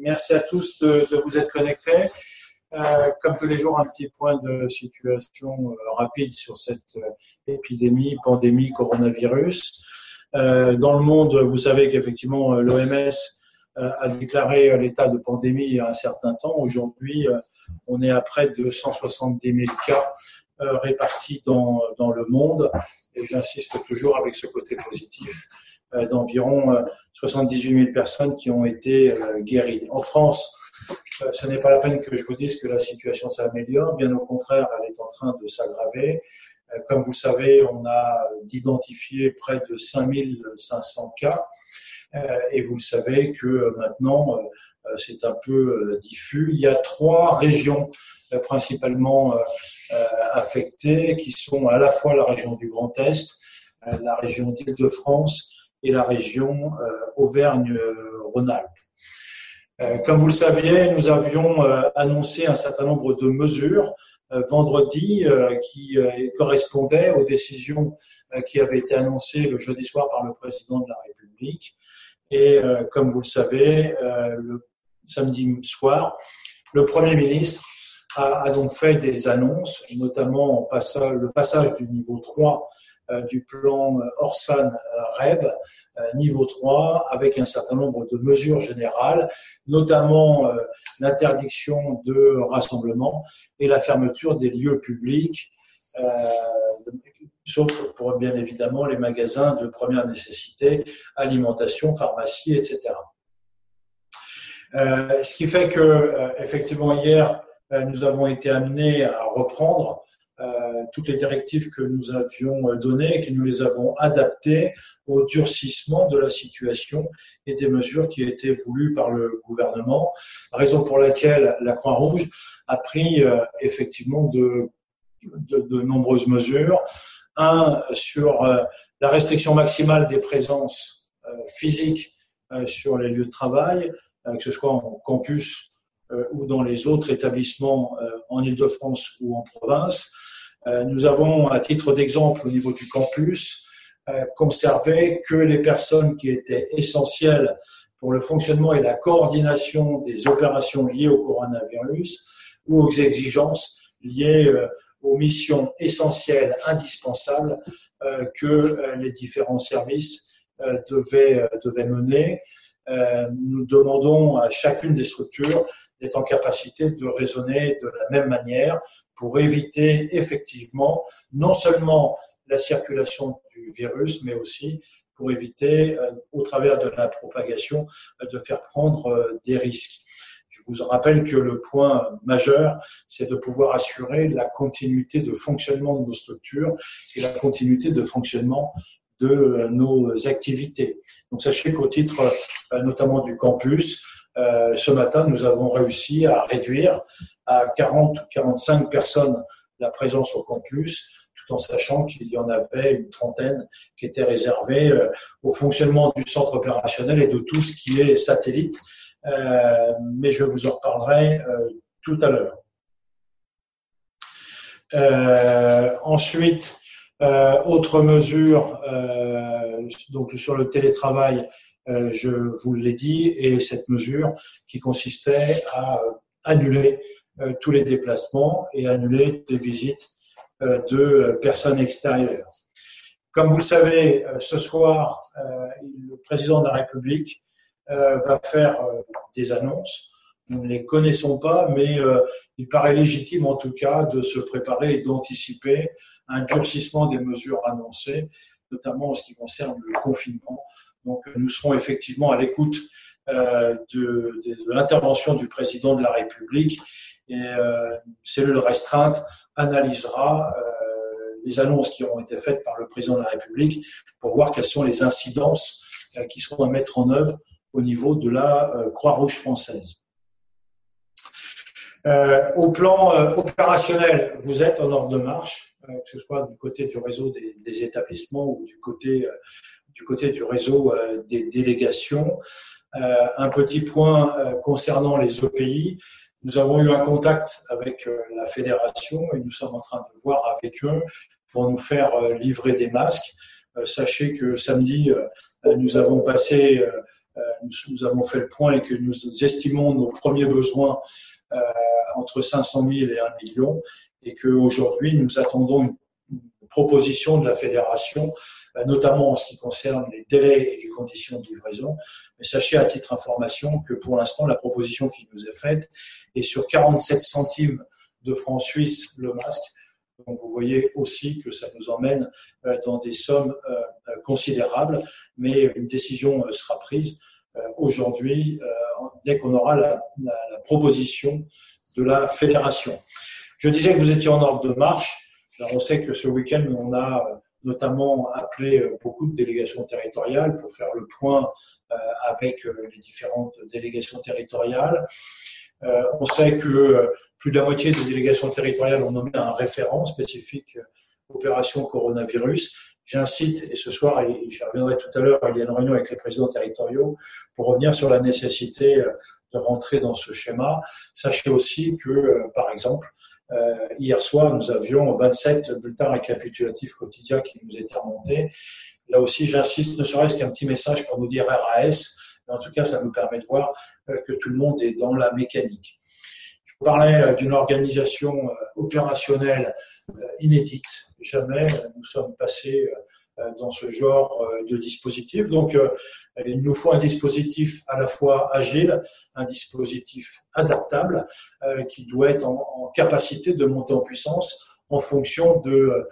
merci à tous de, vous être connectés. Euh, comme tous les jours, un petit point de situation euh, rapide sur cette épidémie, pandémie, coronavirus. dans le monde, vous savez qu'effectivement, l'OMS a déclaré l'état de pandémie il y a un certain temps. Aujourd'hui, on est à près de 170 000 cas répartis dans, dans le monde. Et j'insiste toujours avec ce côté positif euh, d'environ 78 euh, 000 personnes qui ont été euh, guéries. En France, ce n'est pas la peine que je vous dise que la situation s'améliore, bien au contraire, elle est en train de s'aggraver. Comme vous le savez, on a identifié près de 5500 cas et vous le savez que maintenant, c'est un peu diffus. Il y a trois régions principalement affectées qui sont à la fois la région du Grand Est, la région d'Île-de-France et la région euh, Auvergne-Rhône-Alpes. Euh, comme vous le saviez, nous avions euh, annoncé un certain nombre de mesures vendredi qui correspondaient aux décisions qui avaient été annoncées le jeudi soir par le président de la République. Et comme vous le savez, le samedi soir, le Premier ministre a, donc fait des annonces, notamment le passage du niveau 3 euh, du plan euh, Orsan-REB euh, niveau 3 avec un certain nombre de mesures générales, notamment l'interdiction de rassemblement et la fermeture des lieux publics, sauf pour bien évidemment les magasins de première nécessité, alimentation, pharmacie, etc. ce qui fait que, effectivement, hier, nous avons été amenés à reprendre euh, toutes les directives que nous avions données et que nous les avons adaptées au durcissement de la situation et des mesures qui étaient voulues par le gouvernement, raison pour laquelle la Croix-Rouge a pris euh, effectivement de, nombreuses mesures. Un, sur euh, la restriction maximale des présences physiques sur les lieux de travail, que ce soit en campus ou dans les autres établissements en Ile-de-France ou en province. Euh, nous avons, à titre d'exemple, au niveau du campus, euh, conservé que les personnes qui étaient essentielles pour le fonctionnement et la coordination des opérations liées au coronavirus ou aux exigences liées euh, aux missions essentielles, indispensables que les différents services devaient, devaient mener. Nous demandons à chacune des structures d'être en capacité de raisonner de la même manière pour éviter effectivement non seulement la circulation du virus, mais aussi pour éviter, euh, au travers de la propagation, euh, de faire prendre euh, des risques. Je vous rappelle que le point majeur, c'est de pouvoir assurer la continuité de fonctionnement de nos structures et la continuité de fonctionnement de nos activités. Donc sachez qu'au titre notamment du campus, ce matin, nous avons réussi à réduire à 40 ou 45 personnes la présence au campus, tout en sachant qu'il y en avait une trentaine qui étaient réservées euh, au fonctionnement du centre opérationnel et de tout ce qui est satellite. Euh, mais je vous en reparlerai euh, tout à l'heure. ensuite, autre mesure, donc sur le télétravail, je vous l'ai dit, et cette mesure qui consistait à annuler euh, tous les déplacements et annuler des visites euh, de euh, personnes extérieures. Comme vous le savez, ce soir, le président de la République va faire des annonces. Nous ne les connaissons pas, mais il paraît légitime en tout cas de se préparer et d'anticiper un durcissement des mesures annoncées, notamment en ce qui concerne le confinement. Donc nous serons effectivement à l'écoute de, de l'intervention du président de la République et euh, cellule restreinte analysera euh, les annonces qui auront été faites par le président de la République pour voir quelles sont les incidences euh, qui seront à mettre en œuvre au niveau de la Croix-Rouge française. au plan opérationnel, vous êtes en ordre de marche, que ce soit du côté du réseau des, établissements ou du côté, du côté du réseau des délégations. un petit point concernant les EPI. Nous avons eu un contact avec euh, la fédération et nous sommes en train de voir avec eux pour nous faire euh, livrer des masques. Euh, sachez que samedi, nous avons passé nous, avons fait le point et que nous estimons nos premiers besoins entre 500 000 et 1 million et qu'aujourd'hui nous attendons une, proposition de la fédération notamment en ce qui concerne les délais et les conditions de livraison. Mais sachez à titre information que pour l'instant, la proposition qui nous est faite est sur 47 centimes de francs suisses le masque. Donc vous voyez aussi que ça nous emmène euh, dans des sommes euh, euh, considérables, mais une décision sera prise aujourd'hui dès qu'on aura la, la, proposition de la fédération. Je disais que vous étiez en ordre de marche. Alors on sait que ce week-end, on a notamment appelé beaucoup de délégations territoriales pour faire le point avec les différentes délégations territoriales. On sait que plus de la moitié des délégations territoriales ont nommé un référent spécifique euh, opération coronavirus. J'incite, et ce soir, et j'y reviendrai tout à l'heure, il y a une réunion avec les présidents territoriaux pour revenir sur la nécessité euh, de rentrer dans ce schéma. Sachez aussi que, euh, par exemple, hier soir, nous avions 27 bulletins récapitulatifs quotidiens qui nous étaient remontés. Là aussi, j'insiste, ne serait-ce qu'un petit message pour nous dire RAS, mais en tout cas, ça nous permet de voir que tout le monde est dans la mécanique. On parlait euh, d'une organisation euh, opérationnelle euh, inédite. Jamais nous sommes passés dans ce genre de dispositif. Donc, il nous faut un dispositif à la fois agile, un dispositif adaptable, qui doit être en, capacité de monter en puissance en fonction de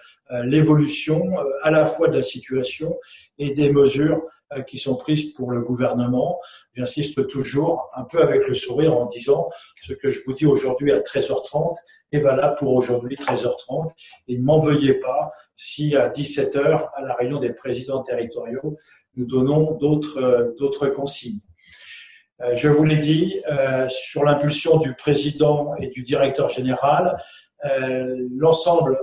l'évolution à la fois de la situation et des mesures euh, qui sont prises pour le gouvernement. J'insiste toujours un peu avec le sourire en disant ce que je vous dis aujourd'hui à 13h30 est valable pour aujourd'hui 13h30 et ne m'en veuillez pas si à 17h à la réunion des présidents territoriaux nous donnons d'autres euh, d'autres consignes. Euh, je vous l'ai dit, sur l'impulsion du président et du directeur général, l'ensemble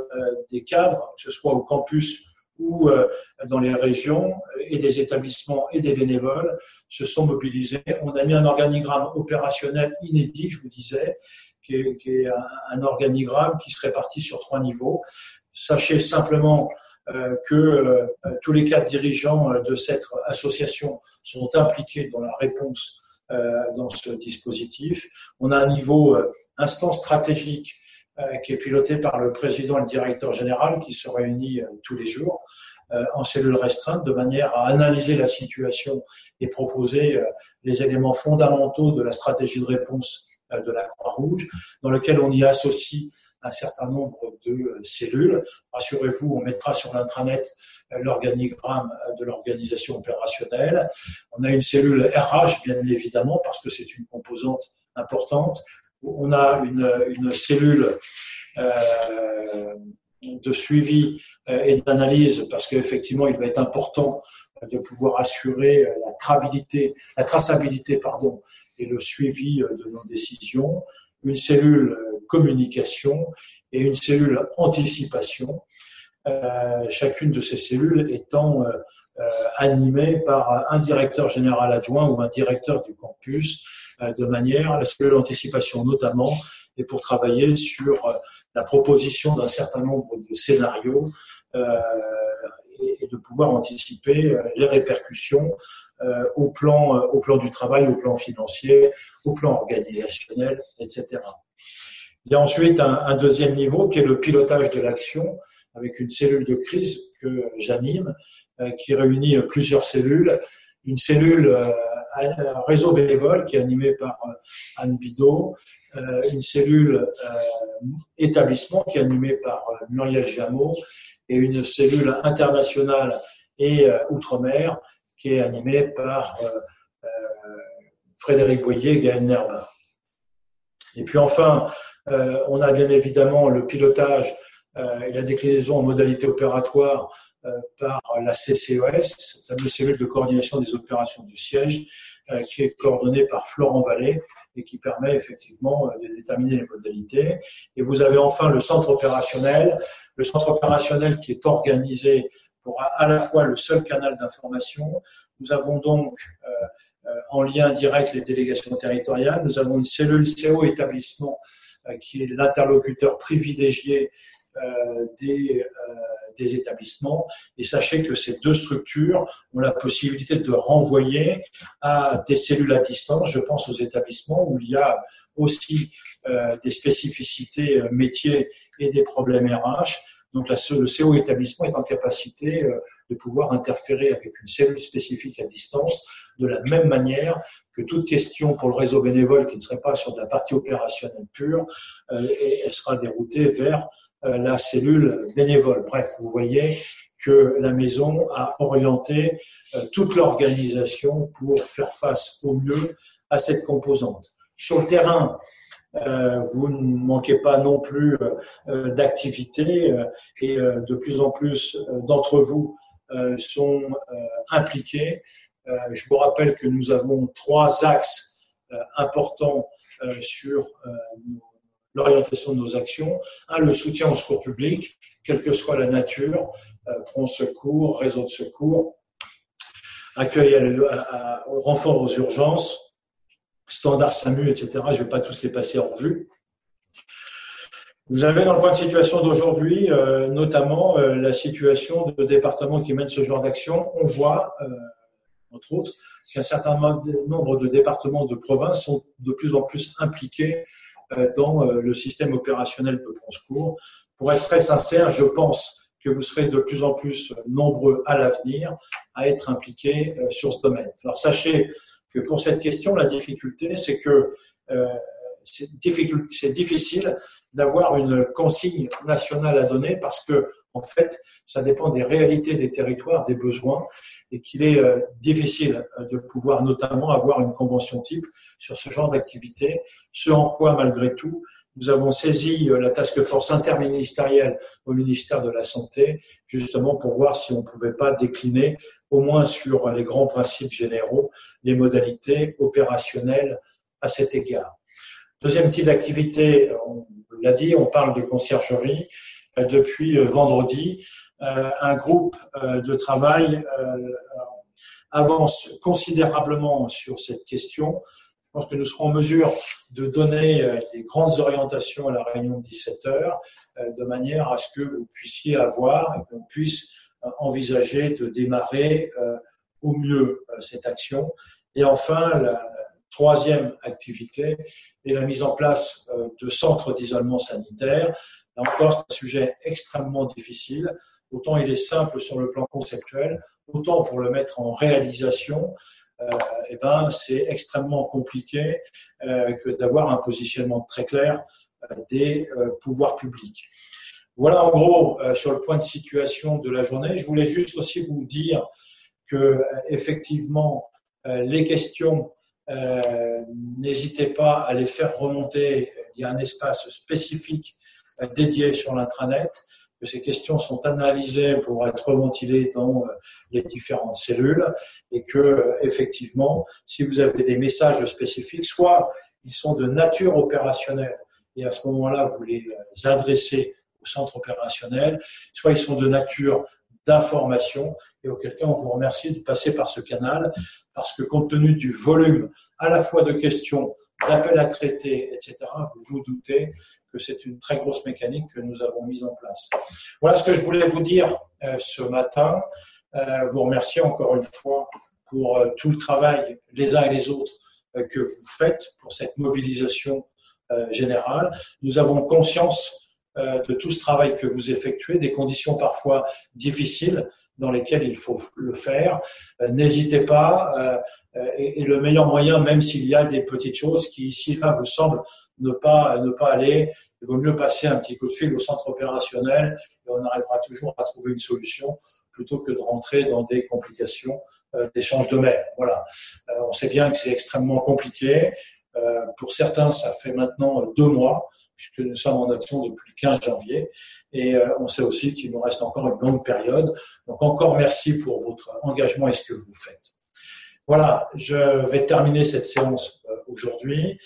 des cadres, que ce soit au campus ou euh, dans les régions et des établissements et des bénévoles se sont mobilisés. On a mis un organigramme opérationnel inédit, je vous disais, qui est, un, organigramme qui se répartit sur trois niveaux. Sachez simplement euh, que euh, tous les quatre dirigeants de cette association sont impliqués dans la réponse dans ce dispositif. On a un niveau instance stratégique euh, qui est piloté par le président et le directeur général qui se réunit euh, tous les jours euh, en cellule restreinte de manière à analyser la situation et proposer les éléments fondamentaux de la stratégie de réponse de la Croix-Rouge, dans lequel on y associe un certain nombre de cellules. Rassurez-vous, on mettra sur l'intranet l'organigramme de l'organisation opérationnelle. On a une cellule RH, bien évidemment, parce que c'est une composante importante on a une, cellule euh, de suivi euh, et d'analyse parce qu'effectivement, il va être important de pouvoir assurer la traçabilité, la traçabilité et le suivi de nos décisions, une cellule communication et une cellule anticipation. Euh, chacune de ces cellules étant animée par un directeur général adjoint ou un directeur du campus euh, de manière à ce que l'anticipation notamment et pour travailler sur euh, la proposition d'un certain nombre de scénarios euh, et de pouvoir anticiper les répercussions au plan, au plan du travail, au plan financier, au plan organisationnel, etc. Il y a ensuite un, deuxième niveau qui est le pilotage de l'action avec une cellule de crise que j'anime, qui réunit plusieurs cellules. Une cellule réseau bénévole qui est animé par euh, Anne Bidot, euh, une cellule euh, établissement qui est animée par Muriel Jameau et une cellule internationale et outre-mer qui est animée par Frédéric Boyer et Gaël Nerbin. Et puis enfin, on a bien évidemment le pilotage et la déclinaison en modalité opératoire par la CCES, la cellule de coordination des opérations du siège, euh, qui est coordonnée par Florent Vallée et qui permet effectivement euh, de déterminer les modalités. Et vous avez enfin le centre opérationnel, le centre opérationnel qui est organisé pour à la fois le seul canal d'information. Nous avons donc en lien direct les délégations territoriales. Nous avons une cellule CO établissement qui est l'interlocuteur privilégié des des établissements. Et sachez que ces deux structures ont la possibilité de renvoyer à des cellules à distance. Je pense aux établissements où il y a aussi des spécificités métiers et des problèmes RH. Donc le CO établissement est en capacité de pouvoir interférer avec une cellule spécifique à distance de la même manière que toute question pour le réseau bénévole qui ne serait pas sur de la partie opérationnelle pure, euh, elle sera déroutée vers euh, la cellule bénévole. Bref, vous voyez que la maison a orienté euh, toute l'organisation pour faire face au mieux à cette composante. Sur le terrain, vous ne manquez pas non plus d'activité et de plus en plus d'entre vous sont impliqués euh, je vous rappelle que nous avons trois axes euh, importants euh, sur l'orientation de nos actions. Un, le soutien au secours public, quelle que soit la nature, front secours, réseau de secours, accueil au renfort aux urgences, standard SAMU, etc. Je ne vais pas tous les passer en revue. Vous avez dans le point de situation d'aujourd'hui, notamment la situation de départements qui mènent ce genre d'action. On voit entre autres, qu'un certain nombre de départements de province sont de plus en plus impliqués euh, dans euh, le système opérationnel de secours. Pour être très sincère, je pense que vous serez de plus en plus nombreux à l'avenir à être impliqués euh, sur ce domaine. Alors sachez que pour cette question, la difficulté, c'est que c'est difficile d'avoir une consigne nationale à donner parce que, en fait, ça dépend des réalités des territoires, des besoins, et qu'il est euh, difficile euh, de pouvoir notamment avoir une convention type sur ce genre d'activité, ce en quoi, malgré tout, nous avons saisi euh, la task force interministérielle au ministère de la Santé, justement pour voir si on ne pouvait pas décliner, au moins sur les grands principes généraux, les modalités opérationnelles à cet égard. Deuxième type d'activité, on l'a dit, on parle de conciergerie. Depuis vendredi, euh, un groupe euh, de travail euh, avance considérablement sur cette question. Je pense que nous serons en mesure de donner les grandes orientations à la réunion de 17 heures, de manière à ce que vous puissiez avoir et qu'on puisse envisager de démarrer au mieux cette action. Et enfin, la troisième activité est la mise en place de centres d'isolement sanitaire. Là encore, c'est un sujet extrêmement difficile autant il est simple sur le plan conceptuel, autant pour le mettre en réalisation, euh, eh ben, c'est extrêmement compliqué euh, que d'avoir un positionnement très clair euh, des pouvoirs publics. Voilà en gros sur le point de situation de la journée. Je voulais juste aussi vous dire que effectivement les questions, n'hésitez pas à les faire remonter. Il y a un espace spécifique dédié sur l'intranet que ces questions sont analysées pour être ventilées dans euh, les différentes cellules et que effectivement, si vous avez des messages spécifiques, soit ils sont de nature opérationnelle et à ce moment-là, vous les euh, adressez au centre opérationnel, soit ils sont de nature d'information et auquel cas on vous remercie de passer par ce canal parce que compte tenu du volume à la fois de questions, d'appels à traiter, etc., vous vous doutez c'est une très grosse mécanique que nous avons mise en place. Voilà ce que je voulais vous dire euh, ce matin. Euh, vous remercier encore une fois pour euh, tout le travail, les uns et les autres, que vous faites pour cette mobilisation générale. Nous avons conscience de tout ce travail que vous effectuez, des conditions parfois difficiles dans lesquelles il faut le faire. N'hésitez pas, et, le meilleur moyen, même s'il y a des petites choses qui ici là vous semblent ne pas ne pas aller, il vaut mieux passer un petit coup de fil au centre opérationnel et on arrivera toujours à trouver une solution plutôt que de rentrer dans des complications euh, d'échange de mails. Voilà. Euh, on sait bien que c'est extrêmement compliqué. Euh, pour certains, ça fait maintenant deux mois puisque nous sommes en action depuis le 15 janvier. Et on sait aussi qu'il nous reste encore une longue période. Donc encore merci pour votre engagement et ce que vous faites. Voilà, je vais terminer cette séance aujourd'hui.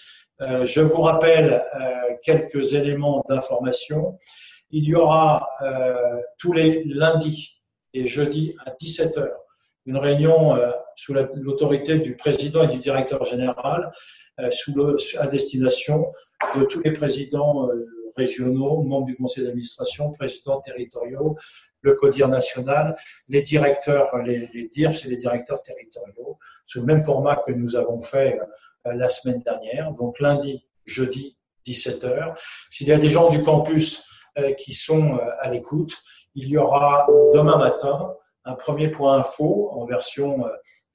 Euh, je vous rappelle euh, quelques éléments d'information. Il y aura euh, tous les lundis et jeudis à 17h une réunion sous l'autorité du président et du directeur général, à destination de tous les présidents régionaux, membres du conseil d'administration, présidents territoriaux, le CODIR national, les directeurs, les, les et les directeurs territoriaux, sous le même format que nous avons fait la semaine dernière, donc lundi, jeudi, 17h. S'il y a des gens du campus euh, qui sont euh, à l'écoute, il y aura demain matin un premier point info en version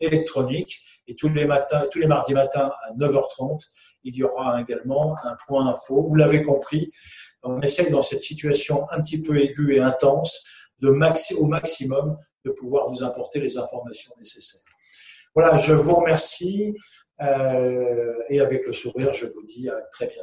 électronique et tous les matins, tous les mardis matins à 9h30, il y aura également un point info. Vous l'avez compris, on essaie dans cette situation un petit peu aiguë et intense de maxi, au maximum de pouvoir vous apporter les informations nécessaires. Voilà, je vous remercie euh, et avec le sourire, je vous dis à très bientôt.